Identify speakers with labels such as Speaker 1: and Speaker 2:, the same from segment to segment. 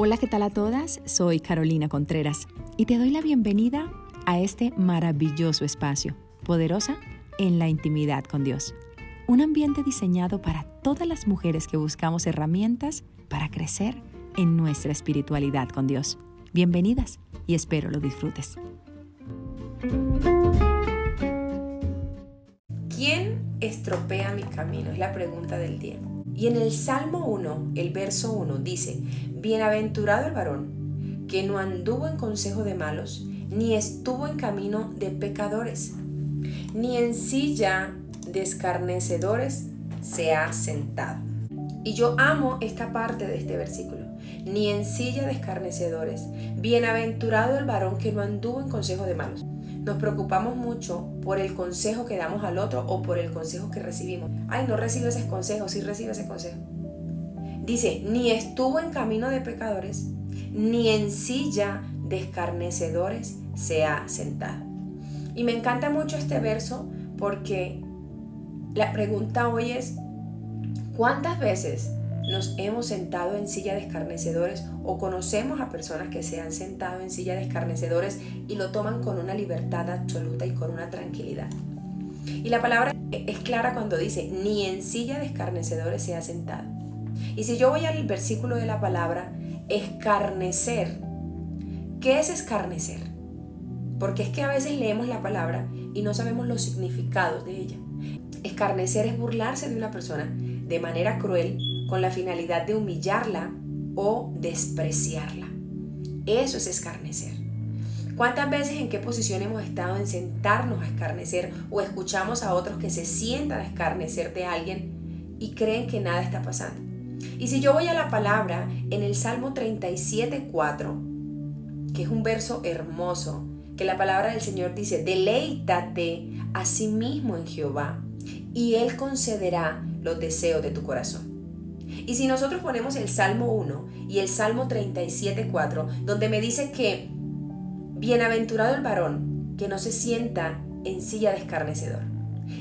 Speaker 1: Hola, ¿qué tal a todas? Soy Carolina Contreras y te doy la bienvenida a este maravilloso espacio, poderosa en la intimidad con Dios. Un ambiente diseñado para todas las mujeres que buscamos herramientas para crecer en nuestra espiritualidad con Dios. Bienvenidas y espero lo disfrutes.
Speaker 2: ¿Quién estropea mi camino? Es la pregunta del día. Y en el Salmo 1, el verso 1 dice, Bienaventurado el varón, que no anduvo en consejo de malos, ni estuvo en camino de pecadores, ni en silla de escarnecedores se ha sentado. Y yo amo esta parte de este versículo. Ni en silla de escarnecedores. Bienaventurado el varón que no anduvo en consejo de malos. Nos preocupamos mucho por el consejo que damos al otro o por el consejo que recibimos. Ay, no recibo ese consejo, sí recibo ese consejo. Dice, ni estuvo en camino de pecadores, ni en silla de escarnecedores se ha sentado. Y me encanta mucho este verso porque la pregunta hoy es, ¿cuántas veces nos hemos sentado en silla de escarnecedores o conocemos a personas que se han sentado en silla de escarnecedores y lo toman con una libertad absoluta y con una tranquilidad. Y la palabra es clara cuando dice, ni en silla de escarnecedores se ha sentado. Y si yo voy al versículo de la palabra, escarnecer, ¿qué es escarnecer? Porque es que a veces leemos la palabra y no sabemos los significados de ella. Escarnecer es burlarse de una persona de manera cruel con la finalidad de humillarla o despreciarla. Eso es escarnecer. ¿Cuántas veces en qué posición hemos estado en sentarnos a escarnecer o escuchamos a otros que se sientan a escarnecer de alguien y creen que nada está pasando? Y si yo voy a la palabra en el Salmo 37.4, que es un verso hermoso, que la palabra del Señor dice, deleítate a sí mismo en Jehová y Él concederá los deseos de tu corazón. Y si nosotros ponemos el Salmo 1 y el Salmo 37.4, donde me dice que bienaventurado el varón que no se sienta en silla de escarnecedor.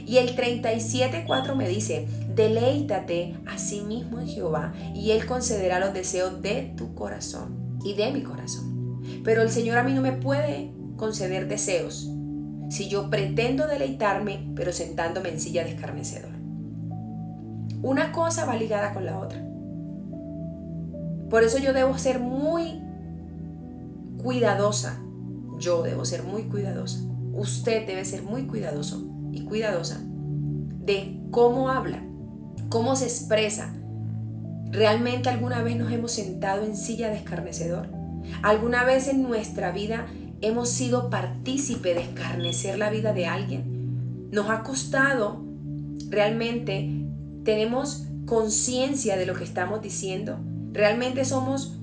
Speaker 2: Y el 37.4 me dice, deleítate a sí mismo en Jehová y Él concederá los deseos de tu corazón y de mi corazón. Pero el Señor a mí no me puede conceder deseos si yo pretendo deleitarme pero sentándome en silla de escarnecedor. Una cosa va ligada con la otra. Por eso yo debo ser muy cuidadosa. Yo debo ser muy cuidadosa. Usted debe ser muy cuidadoso y cuidadosa de cómo habla, cómo se expresa. ¿Realmente alguna vez nos hemos sentado en silla de escarnecedor? ¿Alguna vez en nuestra vida hemos sido partícipe de escarnecer la vida de alguien? ¿Nos ha costado realmente tenemos conciencia de lo que estamos diciendo? ¿Realmente somos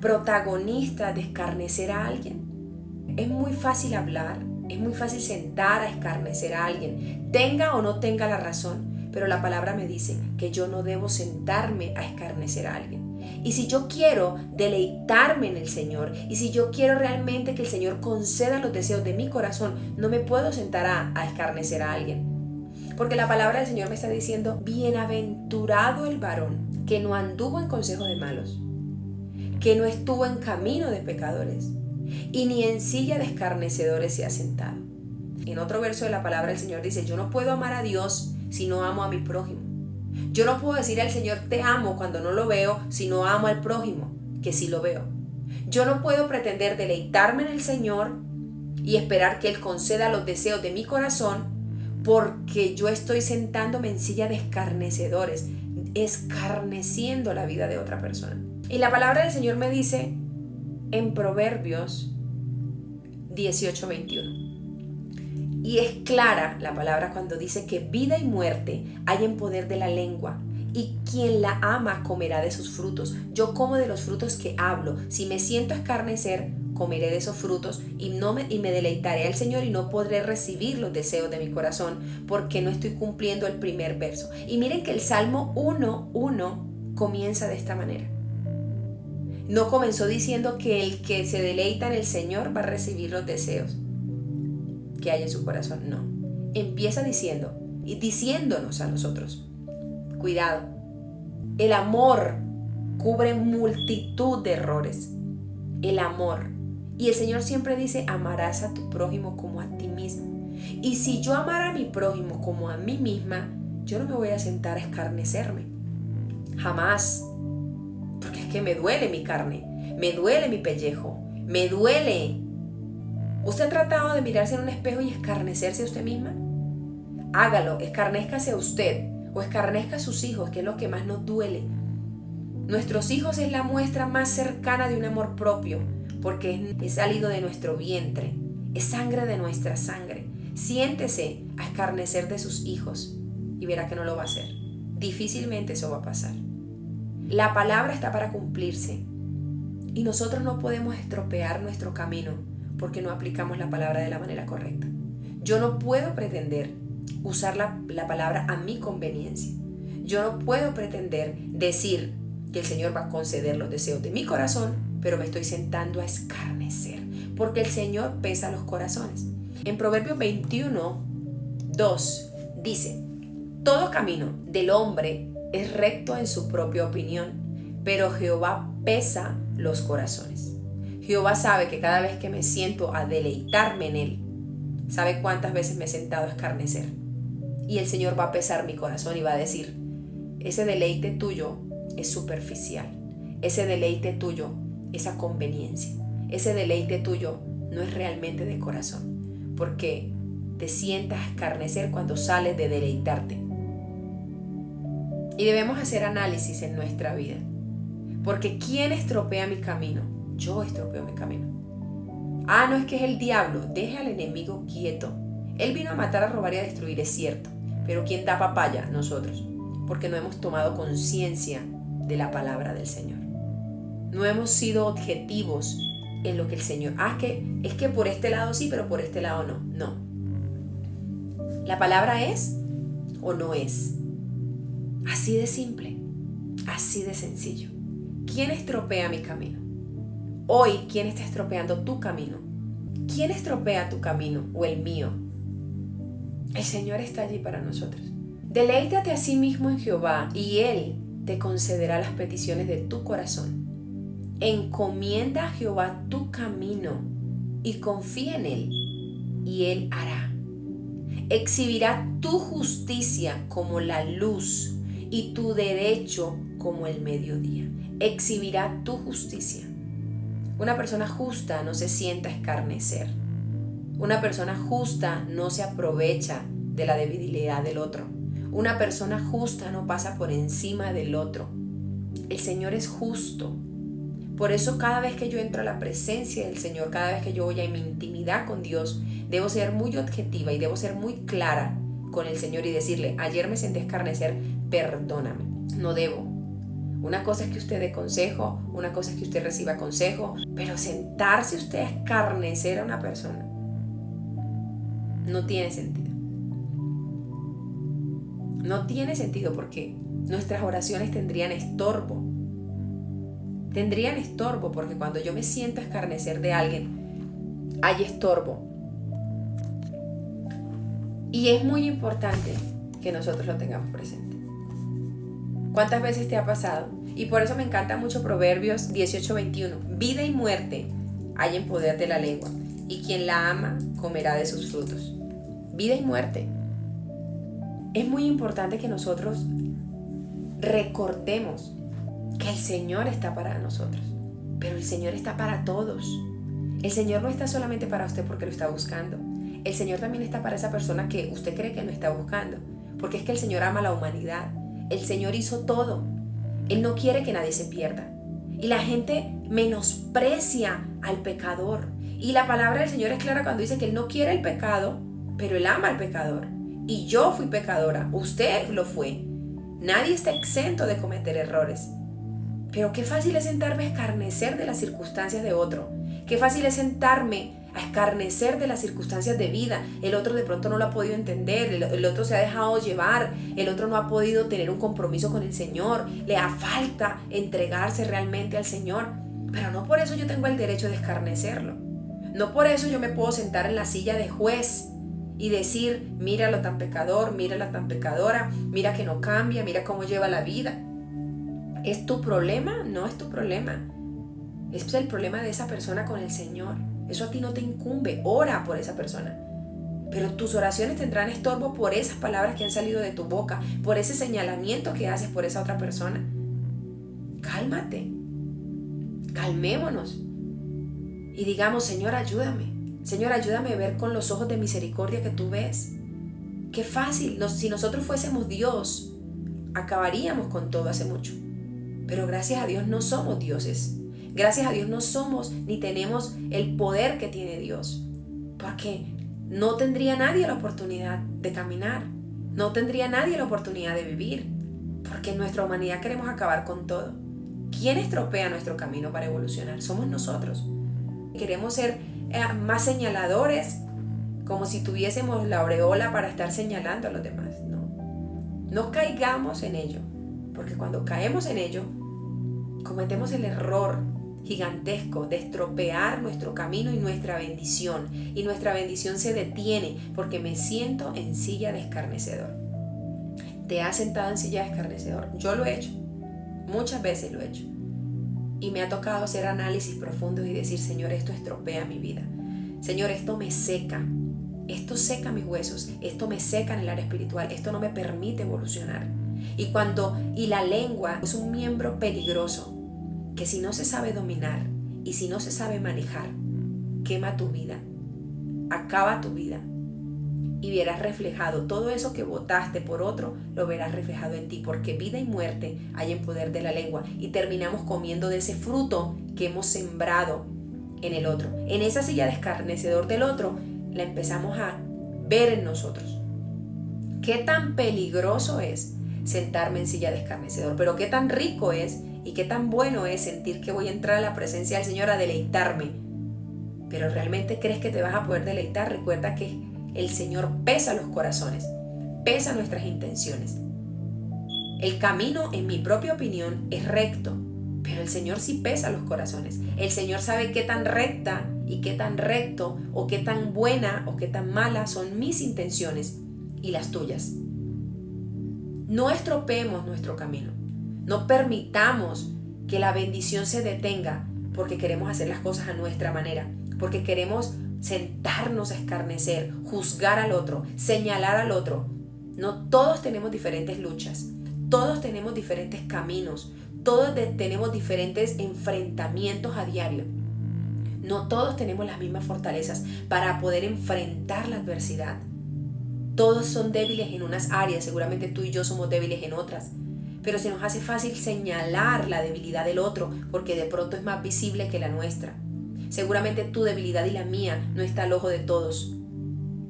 Speaker 2: protagonistas de escarnecer a alguien? Es muy fácil hablar, es muy fácil sentar a escarnecer a alguien, tenga o no tenga la razón, pero la palabra me dice que yo no debo sentarme a escarnecer a alguien. Y si yo quiero deleitarme en el Señor, y si yo quiero realmente que el Señor conceda los deseos de mi corazón, no me puedo sentar a, escarnecer a alguien. Porque la palabra del Señor me está diciendo, bienaventurado el varón que no anduvo en consejo de malos, que no estuvo en camino de pecadores, y ni en silla de escarnecedores se ha sentado. En otro verso de la palabra del Señor dice, yo no puedo amar a Dios si no amo a mi prójimo. Yo no puedo decir al Señor te amo cuando no lo veo si no amo al prójimo, que sí lo veo. Yo no puedo pretender deleitarme en el Señor y esperar que Él conceda los deseos de mi corazón porque yo estoy sentándome en silla de escarnecedores, escarneciendo la vida de otra persona. Y la palabra del Señor me dice en Proverbios 18:21. Y es clara la palabra cuando dice que vida y muerte hay en poder de la lengua. Y quien la ama comerá de sus frutos. Yo como de los frutos que hablo. Si me siento escarnecer, comeré de esos frutos y, no me, y me deleitaré al Señor y no podré recibir los deseos de mi corazón porque no estoy cumpliendo el primer verso. Y miren que el Salmo 1.1 comienza de esta manera. No comenzó diciendo que el que se deleita en el Señor va a recibir los deseos que hay en su corazón. No. Empieza diciendo y diciéndonos a nosotros, cuidado, el amor cubre multitud de errores. El amor. Y el Señor siempre dice, amarás a tu prójimo como a ti mismo. Y si yo amara a mi prójimo como a mí misma, yo no me voy a sentar a escarnecerme. Jamás. Porque es que me duele mi carne, me duele mi pellejo, me duele. ¿Usted ha tratado de mirarse en un espejo y escarnecerse a usted misma? Hágalo, escarnézcase a usted o escarnezca a sus hijos, que es lo que más nos duele. Nuestros hijos es la muestra más cercana de un amor propio, porque es salido de nuestro vientre, es sangre de nuestra sangre. Siéntese a escarnecer de sus hijos y verá que no lo va a hacer. Difícilmente eso va a pasar. La palabra está para cumplirse y nosotros no podemos estropear nuestro camino porque no aplicamos la palabra de la manera correcta. Yo no puedo pretender usar la, la, palabra a mi conveniencia. Yo no puedo pretender decir que el Señor va a conceder los deseos de mi corazón, pero me estoy sentando a escarnecer, porque el Señor pesa los corazones. En Proverbios 21, 2 dice, todo camino del hombre es recto en su propia opinión, pero Jehová pesa los corazones. Jehová sabe que cada vez que me siento a deleitarme en Él, sabe cuántas veces me he sentado a escarnecer. Y el Señor va a pesar mi corazón y va a decir, ese deleite tuyo es superficial, ese deleite tuyo es a conveniencia, ese deleite tuyo no es realmente de corazón, porque te sientas a escarnecer cuando sales de deleitarte. Y debemos hacer análisis en nuestra vida. Porque ¿quién estropea mi camino? Yo estropeo mi camino. Ah, no es que es el diablo. Deje al enemigo quieto. Él vino a matar, a robar y a destruir, es cierto. Pero ¿quién da papaya? Nosotros. Porque no hemos tomado conciencia de la palabra del Señor. No hemos sido objetivos en lo que el Señor... Ah, que es que por este lado sí, pero por este lado no. No. La palabra es o no es. Así de simple, así de sencillo. ¿Quién estropea mi camino? Hoy, ¿quién está estropeando tu camino? ¿Quién estropea tu camino o el mío? El Señor está allí para nosotros. Deleítate a sí mismo en Jehová y Él te concederá las peticiones de tu corazón. Encomienda a Jehová tu camino y confía en Él y Él hará. Exhibirá tu justicia como la luz y tu derecho como el mediodía. Exhibirá tu justicia. Una persona justa no se sienta escarnecer. Una persona justa no se aprovecha de la debilidad del otro. Una persona justa no pasa por encima del otro. El Señor es justo. Por eso cada vez que yo entro a la presencia del Señor, cada vez que yo voy a mi intimidad con Dios, debo ser muy objetiva y debo ser muy clara con el Señor y decirle, ayer me senté escarnecer, perdóname, no debo. Una cosa es que usted dé consejo, una cosa es que usted reciba consejo, pero sentarse usted a escarnecer a una persona no tiene sentido. No tiene sentido porque nuestras oraciones tendrían estorbo. Tendrían estorbo porque cuando yo me siento a escarnecer de alguien, hay estorbo. Y es muy importante que nosotros lo tengamos presente. ¿Cuántas veces te ha pasado? Y por eso me encanta mucho Proverbios 18:21. Vida y muerte hay en poder de la lengua, y quien la ama comerá de sus frutos. Vida y muerte. Es muy importante que nosotros recordemos que el Señor está para nosotros, pero el Señor está para todos. El Señor no está solamente para usted porque lo está buscando. El Señor también está para esa persona que usted cree que no está buscando, porque es que el Señor ama la humanidad. El Señor hizo todo. Él no quiere que nadie se pierda. Y la gente menosprecia al pecador. Y la palabra del Señor es clara cuando dice que Él no quiere el pecado, pero Él ama al pecador. Y yo fui pecadora, usted lo fue. Nadie está exento de cometer errores. Pero qué fácil es sentarme a escarnecer de las circunstancias de otro. Qué fácil es sentarme a escarnecer de las circunstancias de vida. El otro de pronto no lo ha podido entender, el, otro se ha dejado llevar, el otro no ha podido tener un compromiso con el Señor, le ha falta entregarse realmente al Señor. Pero no por eso yo tengo el derecho de escarnecerlo. No por eso yo me puedo sentar en la silla de juez y decir, mira lo tan pecador, mira la tan pecadora, mira que no cambia, mira cómo lleva la vida. ¿Es tu problema? No es tu problema. Es el problema de esa persona con el Señor. Eso a ti no te incumbe. Ora por esa persona. Pero tus oraciones tendrán estorbo por esas palabras que han salido de tu boca, por ese señalamiento que haces por esa otra persona. Cálmate. Calmémonos. Y digamos, Señor, ayúdame. Señor, ayúdame a ver con los ojos de misericordia que tú ves. Qué fácil. si nosotros fuésemos Dios, acabaríamos con todo hace mucho. Pero gracias a Dios no somos dioses. Gracias a Dios no somos ni tenemos el poder que tiene Dios. Porque no tendría nadie la oportunidad de caminar. No tendría nadie la oportunidad de vivir. Porque en nuestra humanidad queremos acabar con todo. ¿Quién estropea nuestro camino para evolucionar? Somos nosotros. Queremos ser eh, más señaladores, como si tuviésemos la aureola para estar señalando a los demás. No, no caigamos en ello, porque cuando caemos en ello, cometemos el error gigantesco de estropear nuestro camino y nuestra bendición. Y nuestra bendición se detiene porque me siento en silla de escarnecedor. ¿Te has sentado en silla de escarnecedor? Yo lo he hecho. Muchas veces lo he hecho. Y me ha tocado hacer análisis profundos y decir, Señor, esto estropea mi vida. Señor, esto me seca. Esto seca mis huesos. Esto me seca en el área espiritual. Esto no me permite evolucionar. Y cuando, y la lengua es un miembro peligroso que si no se sabe dominar y si no se sabe manejar, quema tu vida, acaba tu vida y verás reflejado todo eso que votaste por otro, lo verás reflejado en ti, porque vida y muerte hay en poder de la lengua y terminamos comiendo de ese fruto que hemos sembrado en el otro. En esa silla de escarnecedor del otro, la empezamos a ver en nosotros. Qué tan peligroso es sentarme en silla de escarnecedor, pero qué tan rico es y qué tan bueno es sentir que voy a entrar a la presencia del Señor a deleitarme. Pero realmente crees que te vas a poder deleitar, recuerda que el Señor pesa los corazones, pesa nuestras intenciones. El camino, en mi propia opinión, es recto, pero el Señor sí pesa los corazones. El Señor sabe qué tan recta y qué tan recto o qué tan buena o qué tan mala son mis intenciones y las tuyas. No estropeemos nuestro camino. No permitamos que la bendición se detenga porque queremos hacer las cosas a nuestra manera, porque queremos sentarnos a escarnecer, juzgar al otro, señalar al otro. No todos tenemos diferentes luchas, todos tenemos diferentes caminos, todos tenemos diferentes enfrentamientos a diario. No todos tenemos las mismas fortalezas para poder enfrentar la adversidad. Todos son débiles en unas áreas, seguramente tú y yo somos débiles en otras, pero se nos hace fácil señalar la debilidad del otro porque de pronto es más visible que la nuestra. Seguramente tu debilidad y la mía no está al ojo de todos.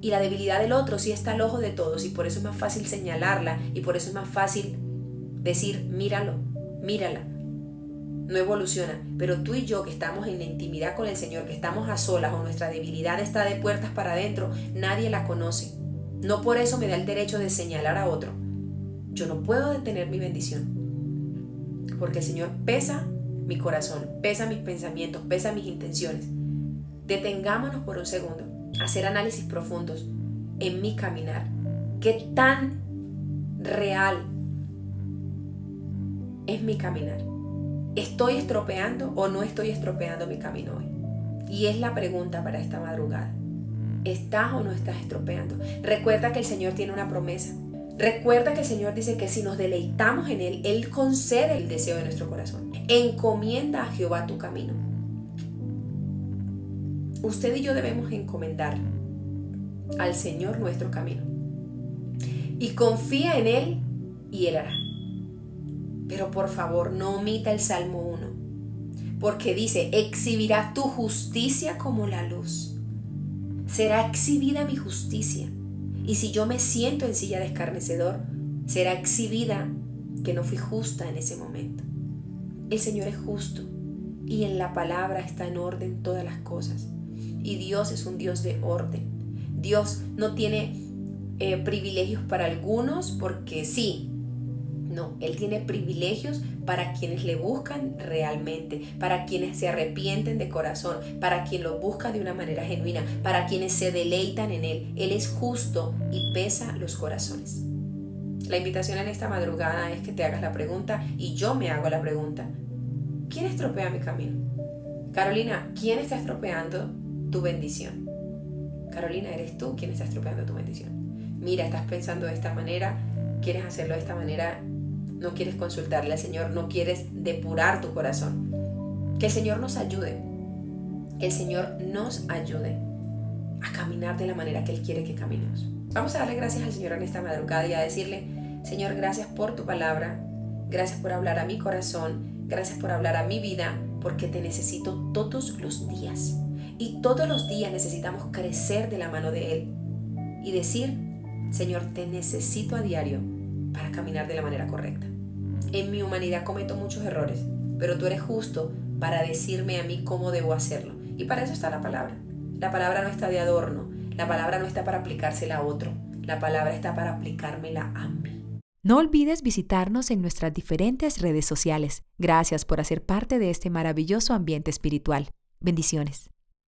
Speaker 2: Y la debilidad del otro sí está al ojo de todos y por eso es más fácil señalarla y por eso es más fácil decir, míralo, mírala. No evoluciona, pero tú y yo que estamos en la intimidad con el Señor, que estamos a solas o nuestra debilidad está de puertas para adentro, nadie la conoce. No por eso me da el derecho de señalar a otro. Yo no puedo detener mi bendición, porque el Señor pesa mi corazón, pesa mis pensamientos, pesa mis intenciones. Detengámonos por un segundo, hacer análisis profundos en mi caminar. ¿Qué tan real es mi caminar? ¿Estoy estropeando o no estoy estropeando mi camino hoy? Y es la pregunta para esta madrugada. ¿Estás o no estás estropeando? Recuerda que el Señor tiene una promesa. Recuerda que el Señor dice que si nos deleitamos en Él, Él concede el deseo de nuestro corazón. Encomienda a Jehová tu camino. Usted y yo debemos encomendar al Señor nuestro camino. Y confía en Él y Él hará. Pero por favor, no omita el Salmo 1, porque dice, exhibirá tu justicia como la luz. Será exhibida mi justicia. Y si yo me siento en silla de escarnecedor, será exhibida que no fui justa en ese momento. El Señor es justo y en la palabra está en orden todas las cosas. Y Dios es un Dios de orden. Dios no tiene eh, privilegios para algunos porque sí. No, Él tiene privilegios para quienes le buscan realmente, para quienes se arrepienten de corazón, para quien lo busca de una manera genuina, para quienes se deleitan en Él. Él es justo y pesa los corazones. La invitación en esta madrugada es que te hagas la pregunta y yo me hago la pregunta. ¿Quién estropea mi camino? Carolina, ¿quién está estropeando tu bendición? Carolina, eres tú quien está estropeando tu bendición. Mira, estás pensando de esta manera, quieres hacerlo de esta manera, no quieres consultarle al Señor, no quieres depurar tu corazón. Que el Señor nos ayude, que el Señor nos ayude a caminar de la manera que Él quiere que caminemos. Vamos a darle gracias al Señor en esta madrugada y a decirle, Señor, gracias por tu palabra, gracias por hablar a mi corazón, gracias por hablar a mi vida, porque te necesito todos los días. Y todos los días necesitamos crecer de la mano de Él y decir, Señor, te necesito a diario para caminar de la manera correcta. En mi humanidad cometo muchos errores, pero tú eres justo para decirme a mí cómo debo hacerlo. Y para eso está la palabra. La palabra no está de adorno, la palabra no está para aplicársela a otro, la palabra está para aplicármela a mí.
Speaker 1: No olvides visitarnos en nuestras diferentes redes sociales. Gracias por hacer parte de este maravilloso ambiente espiritual. Bendiciones.